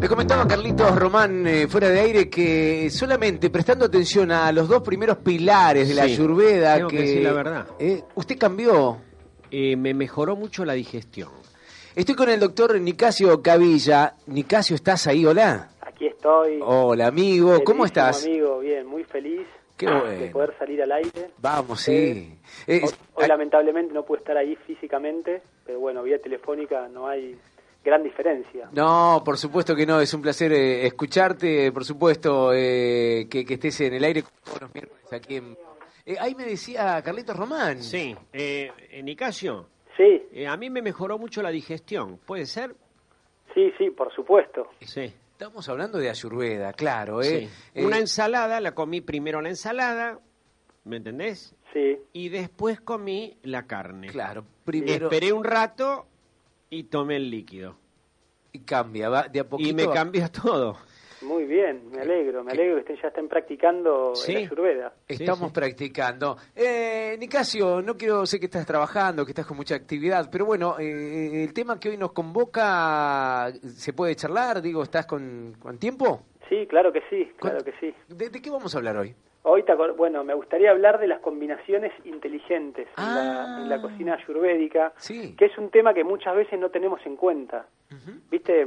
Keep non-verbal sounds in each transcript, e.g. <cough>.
Me comentaba Carlitos Román eh, fuera de aire que solamente prestando atención a los dos primeros pilares de la Sí, ayurveda tengo que decir la verdad. eh, usted cambió. Eh, me mejoró mucho la digestión. Estoy con el doctor Nicasio Cavilla. Nicasio, ¿estás ahí? Hola. Aquí estoy. Hola, amigo. ¿Cómo Queridísimo estás? amigo, bien, muy feliz Qué de bueno. poder salir al aire. Vamos, sí. Eh, Hoy, hoy ah, lamentablemente no pude estar ahí físicamente, pero bueno, vía telefónica no hay gran diferencia. No, por supuesto que no, es un placer eh, escucharte, por supuesto eh, que, que estés en el aire todos los miércoles aquí en... Eh, ahí me decía Carlitos Román. Sí, eh, Nicasio, Sí, eh, a mí me mejoró mucho la digestión. ¿Puede ser? sí, sí, por supuesto. Sí. Estamos hablando de Ayurveda, claro. ¿eh? sí. Eh, Una ensalada, la comí primero la ensalada, ¿me entendés? Sí, Y después comí la carne. Claro, primero... Esperé un rato y tomé el líquido. Y cambia, va de a poquito. Y me va- cambió <laughs> todo. muy bien, me alegro, me alegro que estén, ya estén practicando Sí. en la ayurveda. Estamos sí. practicando. Eh, Nicasio, no quiero, sé que estás trabajando, que estás con mucha actividad, pero bueno, eh, el tema que hoy nos convoca, ¿se puede charlar? Digo, ¿estás con, con tiempo? Sí, claro que sí, ¿Con- claro que sí. ¿De, de qué vamos a hablar hoy? Hoy, te bueno, me gustaría hablar de las combinaciones inteligentes en, la, Ah. en la cocina ayurvédica, Sí. que es un tema que muchas veces no tenemos en cuenta. Viste,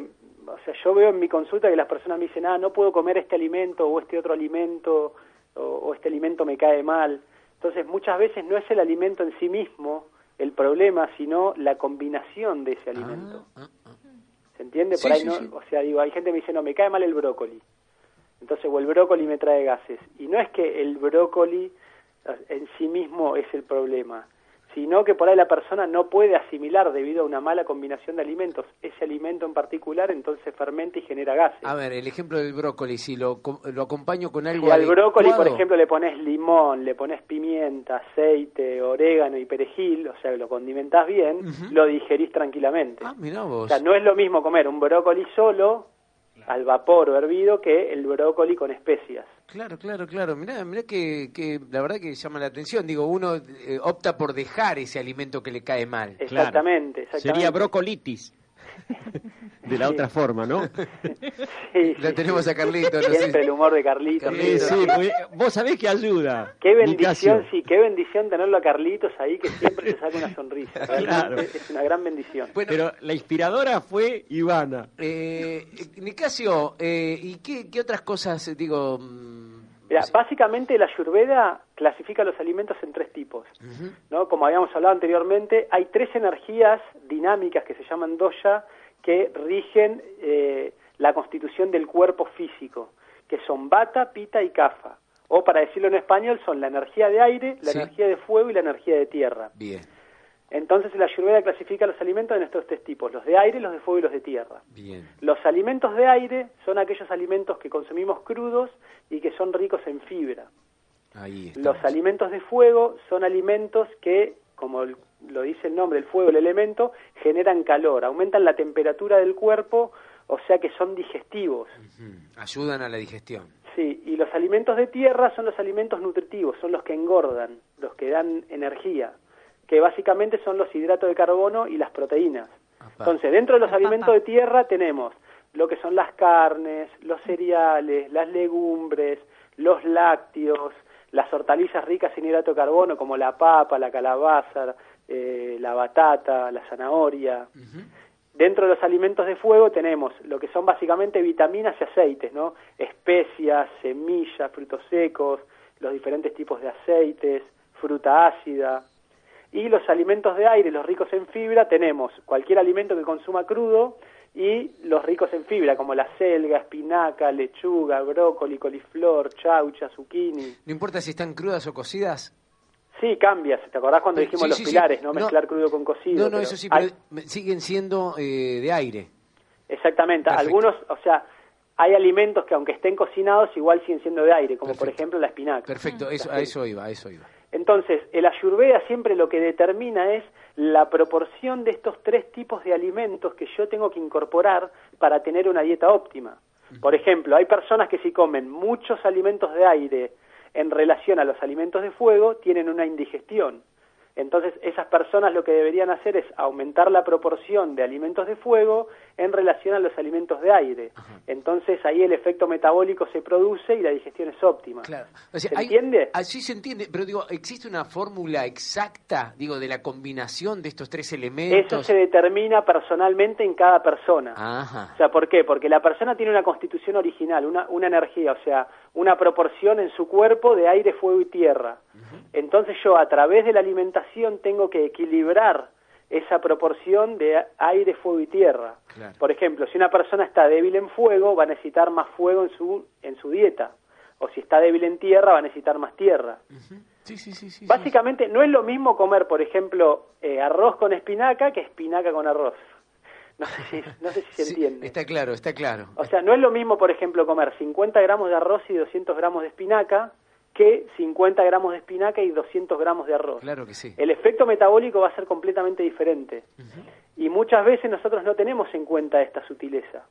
o sea, yo veo en mi consulta que las personas me dicen, ah, no puedo comer este alimento o este otro alimento o, o este alimento me cae mal. Entonces, muchas veces no es el alimento en sí mismo el problema, sino la combinación de ese alimento. Ah, ah. ¿Se entiende? Sí, Por ahí sí, no, o sea, digo, hay gente que me dice, no, me cae mal el brócoli. Entonces, o el brócoli me trae gases. Y no es que el brócoli eh, en sí mismo es el problema, sino que por ahí la persona no puede asimilar debido a una mala combinación de alimentos ese alimento en particular, entonces fermenta y genera gases. A ver, el ejemplo del brócoli, si lo, lo acompaño con algo Si al brócoli, por ejemplo, le pones limón, le pones pimienta, aceite, orégano y perejil, o sea, lo condimentás bien, lo digerís tranquilamente. Ah, mirá O vos. sea, no es lo mismo comer un brócoli solo, al vapor o hervido, que el brócoli con especias. Claro, claro, claro. Mirá, mirá que, que la verdad que llama la atención. Digo, uno eh, opta por dejar ese alimento que le cae mal. Exactamente, exactamente. Sería brocolitis. De la Sí. otra forma, ¿no? Sí, La sí, tenemos sí. a Carlito, no sé. Siempre el humor de Carlitos. Carlitos. Sí, sí, vos sabés que ayuda. Qué bendición, Nicasio. sí, qué bendición tenerlo a Carlitos ahí que siempre te saca una sonrisa. <laughs> Claro. Es una gran bendición. Bueno, Pero la inspiradora fue Ivana. eh, Nicasio, eh, ¿y qué, qué otras cosas, digo... mm, Mira, básicamente la Ayurveda clasifica los alimentos en tres tipos. ¿no? Como habíamos hablado anteriormente, hay tres energías dinámicas que se llaman doya que rigen eh, la constitución del cuerpo físico, que son bata, pita y kafa. O para decirlo en español, son la energía de aire, la Sí. energía de fuego y la energía de tierra. Bien, Entonces la Ayurveda clasifica los alimentos en estos tres tipos, los de aire, los de fuego y los de tierra. bien. Los alimentos de aire son aquellos alimentos que consumimos crudos y que son ricos en fibra. Ahí. Los alimentos de fuego son alimentos que, como lo dice el nombre, el fuego, el elemento, generan calor, aumentan la temperatura del cuerpo, o sea que son digestivos. Ayudan a la digestión. Sí, y los alimentos de tierra son los alimentos nutritivos, son los que engordan, los que dan energía, que básicamente son los hidratos de carbono y las proteínas. Entonces, dentro de los alimentos de tierra tenemos lo que son las carnes, los cereales, las legumbres, los lácteos, las hortalizas ricas en hidrato de carbono como la papa, la calabaza, eh, la batata, la zanahoria. Dentro de los alimentos de fuego tenemos lo que son básicamente vitaminas y aceites, ¿no? Especias, semillas, frutos secos, los diferentes tipos de aceites, fruta ácida. Y los alimentos de aire, los ricos en fibra, tenemos cualquier alimento que consuma crudo y los ricos en fibra, como la selga, espinaca, lechuga, brócoli, coliflor, chaucha, zucchini. No importa si están crudas o cocidas. Sí, cambias. ¿Te acordás cuando Sí, dijimos los sí, pilares, no No. mezclar crudo con cocido? No, no, eso sí, pero siguen siendo eh, de aire. Exactamente, Perfecto. algunos, o sea, hay alimentos que aunque estén cocinados igual siguen siendo de aire, como por ejemplo la espinaca. Perfecto, eso, a eso iba, a eso iba. Entonces, el ayurveda siempre lo que determina es la proporción de estos tres tipos de alimentos que yo tengo que incorporar para tener una dieta óptima. Por ejemplo, hay personas que si comen muchos alimentos de aire en relación a los alimentos de fuego, tienen una indigestión. Entonces, esas personas lo que deberían hacer es aumentar la proporción de alimentos de fuego en relación a los alimentos de aire. Entonces, ahí el efecto metabólico se produce y la digestión es óptima. Claro. ¿Se entiende? Así se entiende, pero digo, ¿existe una fórmula exacta, digo, de la combinación de estos tres elementos? Eso se determina personalmente en cada persona. Ajá. O sea, ¿por qué? Porque la persona tiene una constitución original, una, una energía, o sea, una proporción en su cuerpo de aire, fuego y tierra. Entonces yo a través de la alimentación tengo que equilibrar esa proporción de aire, fuego y tierra. Por ejemplo, si una persona está débil en fuego, va a necesitar más fuego en su, en su dieta. O si está débil en tierra, va a necesitar más tierra. sí, sí, sí, Básicamente no es lo mismo comer, por ejemplo, eh, arroz con espinaca que espinaca con arroz. No sé si, no sé si se entiende. Está claro, está claro. O sea, no es lo mismo, por ejemplo, comer 50 gramos de arroz y 200 gramos de espinaca que 50 gramos de espinaca y 200 gramos de arroz. Claro que sí. El efecto metabólico va a ser completamente diferente. Y muchas veces nosotros no tenemos en cuenta esta sutileza.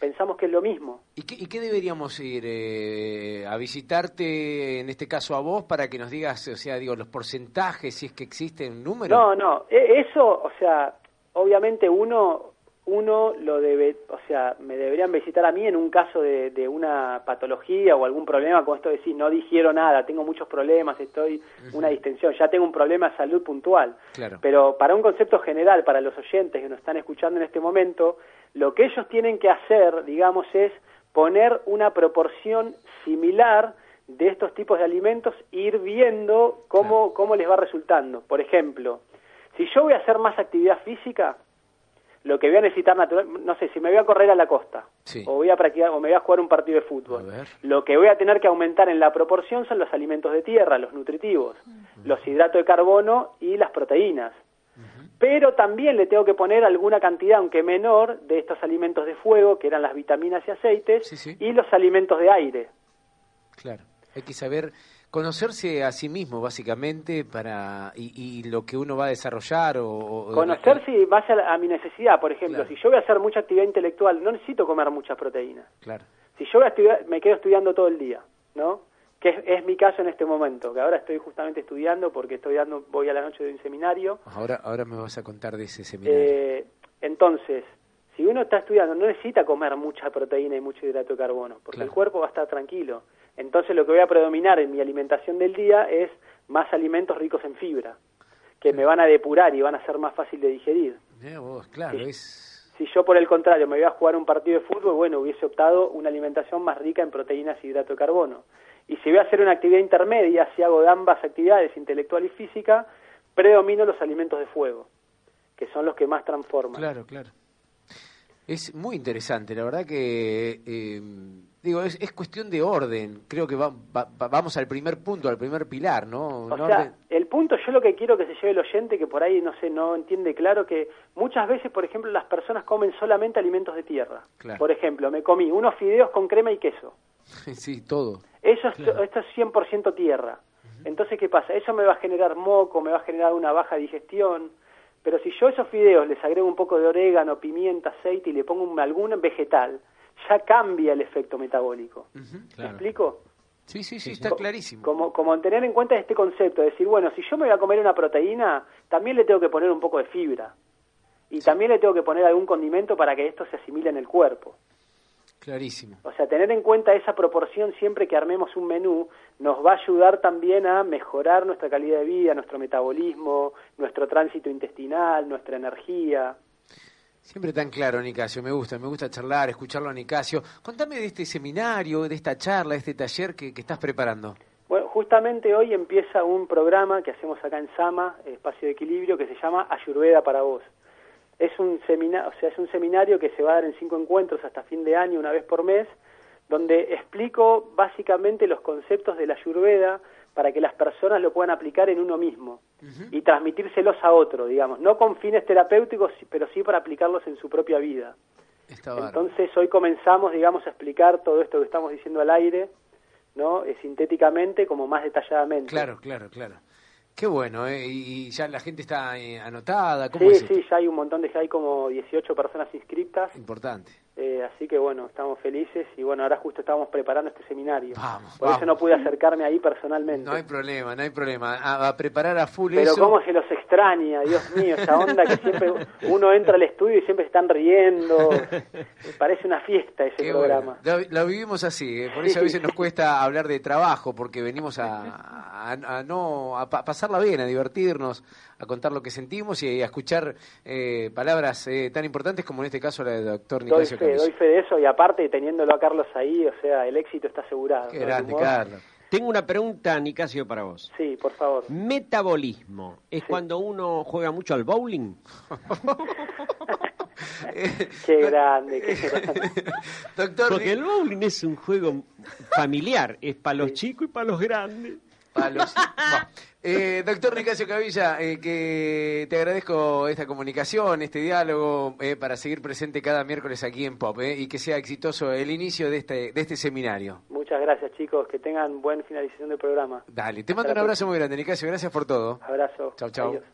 Pensamos que es lo mismo. ¿Y qué, deberíamos ir eh, a visitarte, en este caso a vos, para que nos digas, o sea, digo, los porcentajes, si es que existe un número? No, no, e, eso, o sea, obviamente uno uno lo debe, o sea, me deberían visitar a mí en un caso de, de una patología o algún problema, con esto de decir, no digiero nada, tengo muchos problemas, estoy una distensión, ya tengo un problema de salud puntual. Claro. Pero para un concepto general, para los oyentes que nos están escuchando en este momento, lo que ellos tienen que hacer, digamos, es poner una proporción similar de estos tipos de alimentos, ir viendo cómo, cómo les va resultando. Por ejemplo, si yo voy a hacer más actividad física, lo que voy a necesitar natural, no sé, si me voy a correr a la costa o voy a practicar o me voy a jugar un partido de fútbol, lo que voy a tener que aumentar en la proporción son los alimentos de tierra, los nutritivos, los hidratos de carbono y las proteínas. Pero también le tengo que poner alguna cantidad, aunque menor, de estos alimentos de fuego, que eran las vitaminas y aceites, y los alimentos de aire. Claro, hay que saber conocerse a sí mismo básicamente para y, lo que uno va a desarrollar o, conocerse base a, mi necesidad por ejemplo si yo voy a hacer mucha actividad intelectual no necesito comer muchas proteínas. Claro. Si yo voy a me quedo estudiando todo el día no que es, mi caso en este momento que ahora estoy justamente estudiando porque estoy dando voy a la noche de un seminario. Ahora ahora me vas a contar de ese seminario. Eh, entonces si uno está estudiando no necesita comer mucha proteína y mucho hidrato de carbono porque el cuerpo va a estar tranquilo entonces lo que voy a predominar en mi alimentación del día es más alimentos ricos en fibra, que me van a depurar y van a ser más fácil de digerir. claro, si, es... si yo por el contrario me voy a jugar un partido de fútbol, bueno, hubiese optado una alimentación más rica en proteínas y hidrato de carbono. Y si voy a hacer una actividad intermedia, si hago de ambas actividades, intelectual y física, predomino los alimentos de fuego, que son los que más transforman. Claro, claro. Es muy interesante, la verdad que eh, digo es, es, cuestión de orden. Creo que vamos al primer punto, al primer pilar, ¿no? O sea, el punto yo lo que quiero que se lleve el oyente que por ahí no sé no entiende claro que muchas veces, por ejemplo, las personas comen solamente alimentos de tierra. Por ejemplo, me comí unos fideos con crema y queso. <laughs> sí, todo. Eso es, esto es 100% tierra. Entonces, ¿qué pasa? Eso me va a generar moco, me va a generar una baja digestión pero si yo a esos fideos les agrego un poco de orégano, pimienta, aceite y le pongo un, algún vegetal, ya cambia el efecto metabólico. ¿Me explico? Sí, sí, sí, está clarísimo. Como, como tener en cuenta este concepto, decir, bueno, si yo me voy a comer una proteína, también le tengo que poner un poco de fibra. Y también le tengo que poner algún condimento para que esto se asimile en el cuerpo. Clarísimo. O sea, tener en cuenta esa proporción siempre que armemos un menú nos va a ayudar también a mejorar nuestra calidad de vida, nuestro metabolismo, nuestro tránsito intestinal, nuestra energía. Siempre tan claro, Nicasio, me gusta, me gusta charlar, escucharlo a Nicasio. Contame de este seminario, de esta charla, de este taller que, que estás preparando. Bueno, justamente hoy empieza un programa que hacemos acá en Sama, Espacio de Equilibrio, que se llama Ayurveda para vos. Es un, seminario, o sea, es un seminario que se va a dar en cinco encuentros hasta fin de año, una vez por mes, donde explico básicamente los conceptos de la Ayurveda para que las personas lo puedan aplicar en uno mismo y transmitírselos a otro, digamos, no con fines terapéuticos, pero sí para aplicarlos en su propia vida. Entonces hoy comenzamos, digamos, a explicar todo esto que estamos diciendo al aire, ¿no? Eh, sintéticamente como más detalladamente. Claro, claro, claro. Qué bueno, ¿eh? Y ya la gente está eh, anotada. sí, sí, ya hay un montón de... hay como 18 personas inscritas. Importante. Eh, así que bueno, estamos felices y bueno, ahora justo estamos preparando este seminario. Vamos, Por vamos. eso no pude acercarme ahí personalmente. No hay problema, no hay problema. A, a preparar a full Pero eso. cómo se los extraña, Dios mío, esa onda que siempre uno entra al estudio y siempre están riendo. <laughs> Parece una fiesta ese Qué programa. bueno. La, la vivimos así, eh, por eso a veces nos cuesta hablar de trabajo, porque venimos a, a- a no a pa- pasarla bien, a divertirnos, a contar lo que sentimos y a escuchar eh, palabras eh, tan importantes como en este caso la del doctor Doy Nicasio fe, Cavilla. doy fe de eso y aparte teniéndolo a Carlos ahí, o sea, el éxito está asegurado. Qué grande, Carlos. Tengo una pregunta, Nicasio, para vos. Sí, por favor. Metabolismo. ¿Es cuando uno juega mucho al bowling? <laughs> Qué grande, qué <laughs> grande. Doctor, Porque el bowling es un juego familiar. Es para los chicos y para los grandes. Palos. <laughs> Bueno, eh, doctor Nicasio Cavilla, eh, que te agradezco esta comunicación, este diálogo, eh, para seguir presente cada miércoles aquí en Pop, eh, y que sea exitoso el inicio de este, de este seminario. Muchas gracias, chicos. Que tengan buena finalización del programa. Dale, te Hasta mando un abrazo muy grande, Nicasio, gracias por todo. Abrazo. Chau, chau. Adiós.